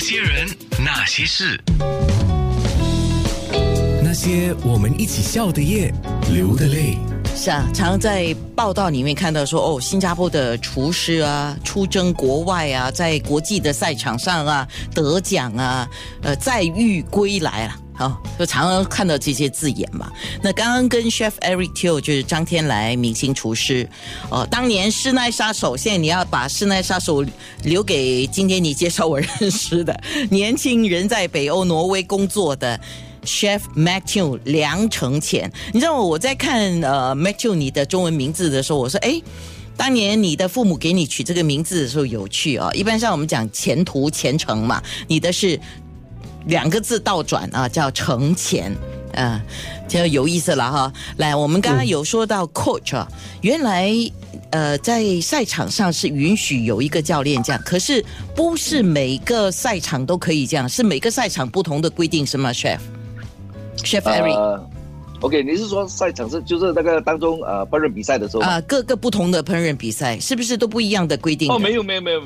那些人，那些事，那些我们一起笑的夜，流的泪。是啊，常常在报道里面看到说，哦，新加坡的厨师啊，出征国外啊，在国际的赛场上啊得奖啊，呃，载誉归来啊。好，就常常看到这些字眼嘛。那刚刚跟 Chef Eric Teo 就是张天来明星厨师，哦，当年室内杀手，现在你要把室内杀手留给今天你介绍我认识的年轻人，在北欧挪威工作的 Chef Matthew 梁承乾。你知道我在看呃 Matthew 你的中文名字的时候，我说哎。当年你的父母给你取这个名字的时候有趣啊，一般上我们讲前途前程嘛，你的是。两个字倒转啊，叫成钱，啊，就有意思了哈。来，我们刚刚有说到 coach 啊，原来呃在赛场上是允许有一个教练这样，可是不是每个赛场都可以这样，是每个赛场不同的规定是吗？Chef，Chef Eric。OK，你是说赛场是就是那个当中呃烹饪比赛的时候啊，各个不同的烹饪比赛是不是都不一样的规定？哦，没有没有没有。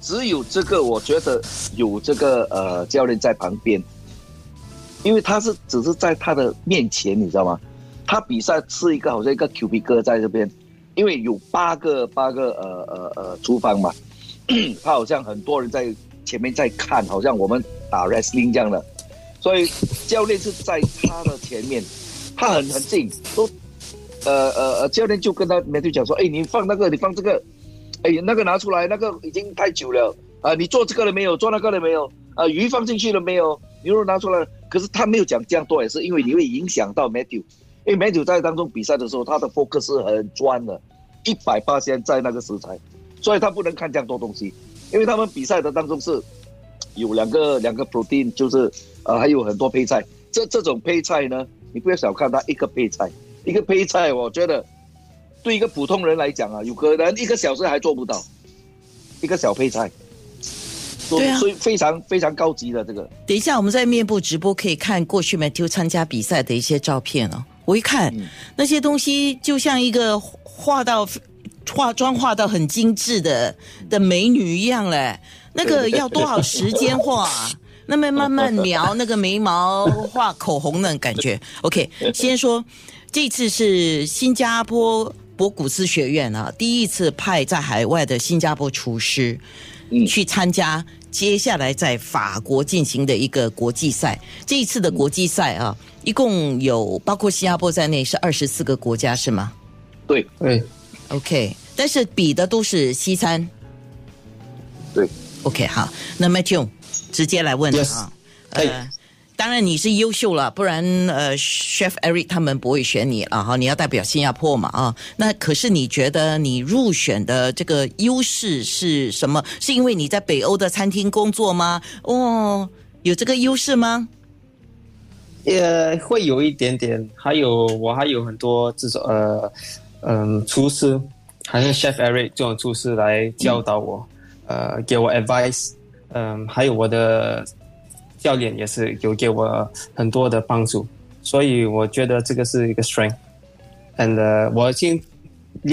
只有这个，我觉得有这个呃教练在旁边，因为他是只是在他的面前，你知道吗？他比赛是一个好像一个 Q B 哥在这边，因为有八个八个呃呃呃厨房嘛，他好像很多人在前面在看，好像我们打 wrestling 这样的，所以教练是在他的前面，他很很近，都呃呃呃教练就跟他面对讲说，哎，你放那个，你放这个。哎，那个拿出来，那个已经太久了啊！你做这个了没有？做那个了没有？啊，鱼放进去了没有？牛肉拿出来，可是他没有讲这样多，也是因为你会影响到 Matthew，因为 Matthew 在当中比赛的时候，他的 focus 是很专的，一百八先在那个食材，所以他不能看这样多东西，因为他们比赛的当中是有两个两个 protein，就是呃还有很多配菜，这这种配菜呢，你不要小看它一个配菜，一个配菜，我觉得。对一个普通人来讲啊，有可能一个小时还做不到一个小配菜，对啊，所以非常非常高级的这个。等一下，我们在面部直播可以看过去 Matthew 参加比赛的一些照片哦。我一看那些东西，就像一个画到化妆化到很精致的的美女一样嘞。那个要多少时间画？那么慢慢描那个眉毛、画口红的感觉。OK，先说这次是新加坡。博古斯学院啊，第一次派在海外的新加坡厨师，去参加接下来在法国进行的一个国际赛。这一次的国际赛啊，一共有包括新加坡在内是二十四个国家，是吗？对对，OK。但是比的都是西餐。对，OK。好，那 Matthew 直接来问啊，呃。当然你是优秀了，不然呃，Chef Eric 他们不会选你了哈。你要代表新加坡嘛啊？那可是你觉得你入选的这个优势是什么？是因为你在北欧的餐厅工作吗？哦，有这个优势吗？也会有一点点。还有我还有很多这种呃嗯厨师，还是 Chef Eric 这种厨师来教导我，呃，给我 advice。嗯，还有我的。教练也是有给我很多的帮助，所以我觉得这个是一个 strength。And 我已经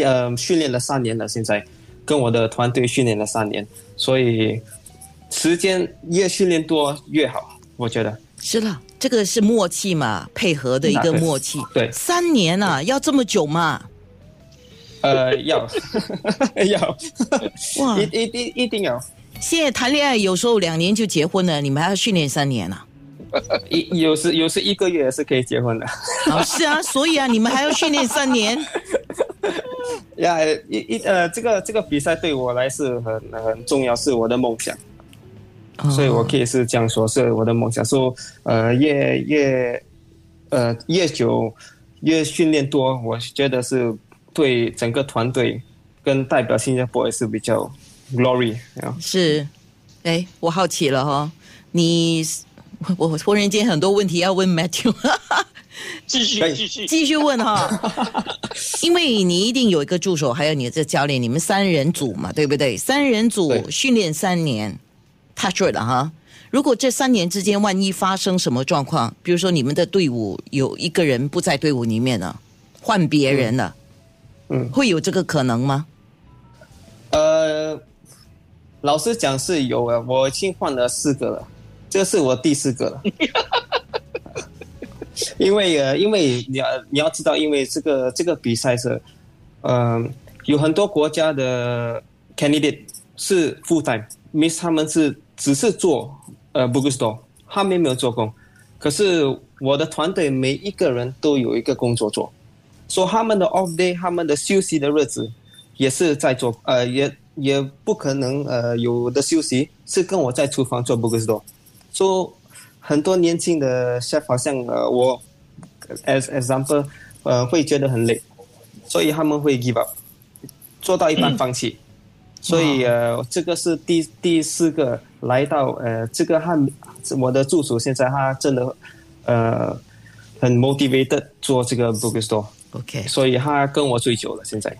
呃训练了三年了，现在跟我的团队训练了三年，所以时间越训练多越好，我觉得是了。这个是默契嘛，配合的一个默契。对，三年啊，要这么久吗？呃，要 要哇，一一定一定要。现在谈恋爱有时候两年就结婚了，你们还要训练三年呢？一有时有时一个月是可以结婚的。啊，是啊，所以啊，你们还要训练三年。呀，一一呃，这个这个比赛对我来是很很重要，是我的梦想，所以我可以是这样说，是我的梦想。说呃，越越呃越久越训练多，我觉得是对整个团队跟代表新加坡也是比较。Glory，是，哎，我好奇了哈，你我忽然间很多问题要问 Matthew，继续继续。继续问哈，因为你一定有一个助手，还有你的这教练，你们三人组嘛，对不对？三人组训练三年，touch it 了哈。如果这三年之间万一发生什么状况，比如说你们的队伍有一个人不在队伍里面了，换别人了，嗯，会有这个可能吗？老实讲是有啊，我已经换了四个了，这是我第四个了。因为呃，因为你要你要知道，因为这个这个比赛是，嗯、有很多国家的 candidate 是 full time，miss 他们是只是做呃 book store，他们没有做工。可是我的团队每一个人都有一个工作做，说他们的 off day，他们的休息的日子也是在做，呃，也也不可能呃有的休息是跟我在厨房做 book store，说很多年轻的 chef 好像呃我 as example 呃会觉得很累，所以他们会 give up，做到一半放弃。所以呃，这个是第第四个来到呃，这个汉我的助手现在他真的呃很 motivated 做这个 book store，OK，所以他跟我最久了。现在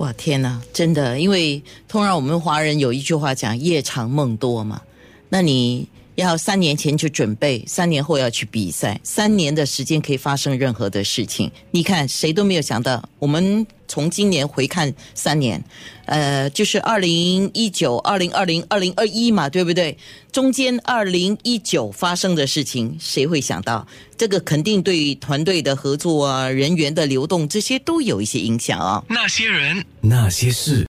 哇天哪，真的，因为通常我们华人有一句话讲“夜长梦多”嘛，那你要三年前就准备，三年后要去比赛，三年的时间可以发生任何的事情。你看，谁都没有想到，我们从今年回看三年，呃，就是二零一九、二零二零、二零二一嘛，对不对？中间二零一九发生的事情，谁会想到？这个肯定对团队的合作啊、人员的流动这些都有一些影响啊。那些人，那些事。